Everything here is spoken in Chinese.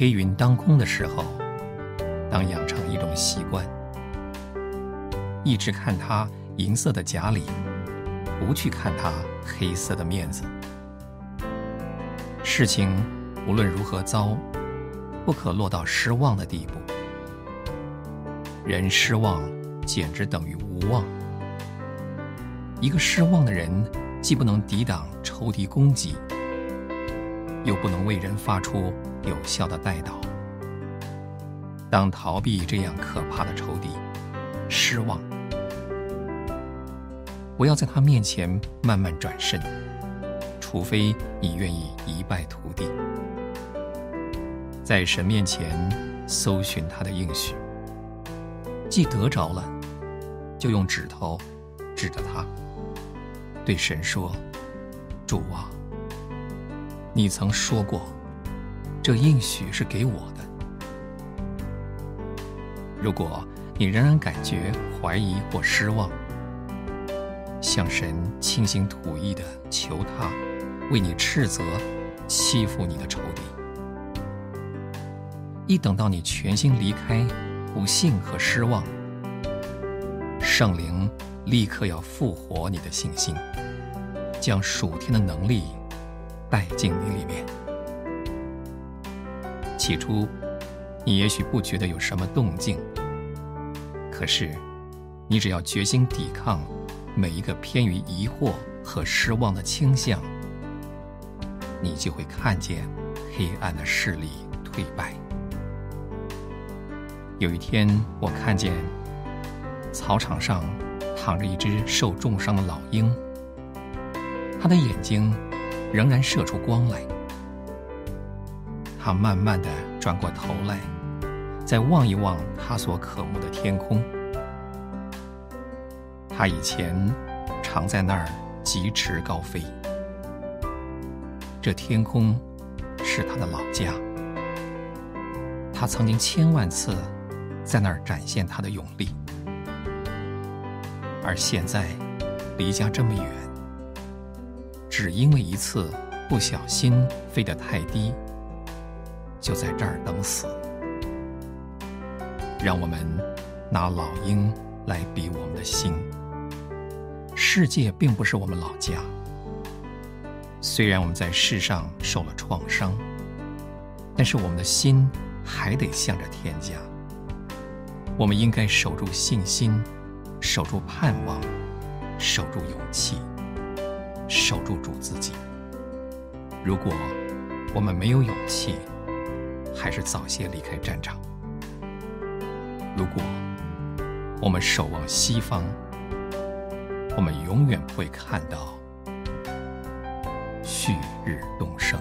黑云当空的时候，当养成一种习惯，一直看他银色的甲里，不去看他黑色的面子。事情无论如何糟，不可落到失望的地步。人失望，简直等于无望。一个失望的人，既不能抵挡仇敌攻击，又不能为人发出有效的代祷。当逃避这样可怕的仇敌，失望，不要在他面前慢慢转身，除非你愿意一败涂地。在神面前搜寻他的应许，既得着了，就用指头指着他。对神说：“主啊，你曾说过，这应许是给我的。如果你仍然感觉怀疑或失望，向神倾心吐意地求他为你斥责欺负你的仇敌。一等到你全心离开不幸和失望，圣灵。”立刻要复活你的信心，将属天的能力带进你里面。起初，你也许不觉得有什么动静，可是，你只要决心抵抗每一个偏于疑惑和失望的倾向，你就会看见黑暗的势力退败。有一天，我看见草场上。躺着一只受重伤的老鹰，他的眼睛仍然射出光来。他慢慢地转过头来，再望一望他所渴慕的天空。他以前常在那儿疾驰高飞，这天空是他的老家。他曾经千万次在那儿展现他的勇力。而现在，离家这么远，只因为一次不小心飞得太低，就在这儿等死。让我们拿老鹰来比我们的心。世界并不是我们老家。虽然我们在世上受了创伤，但是我们的心还得向着天家。我们应该守住信心。守住盼望，守住勇气，守住主自己。如果我们没有勇气，还是早些离开战场。如果我们守望西方，我们永远不会看到旭日东升。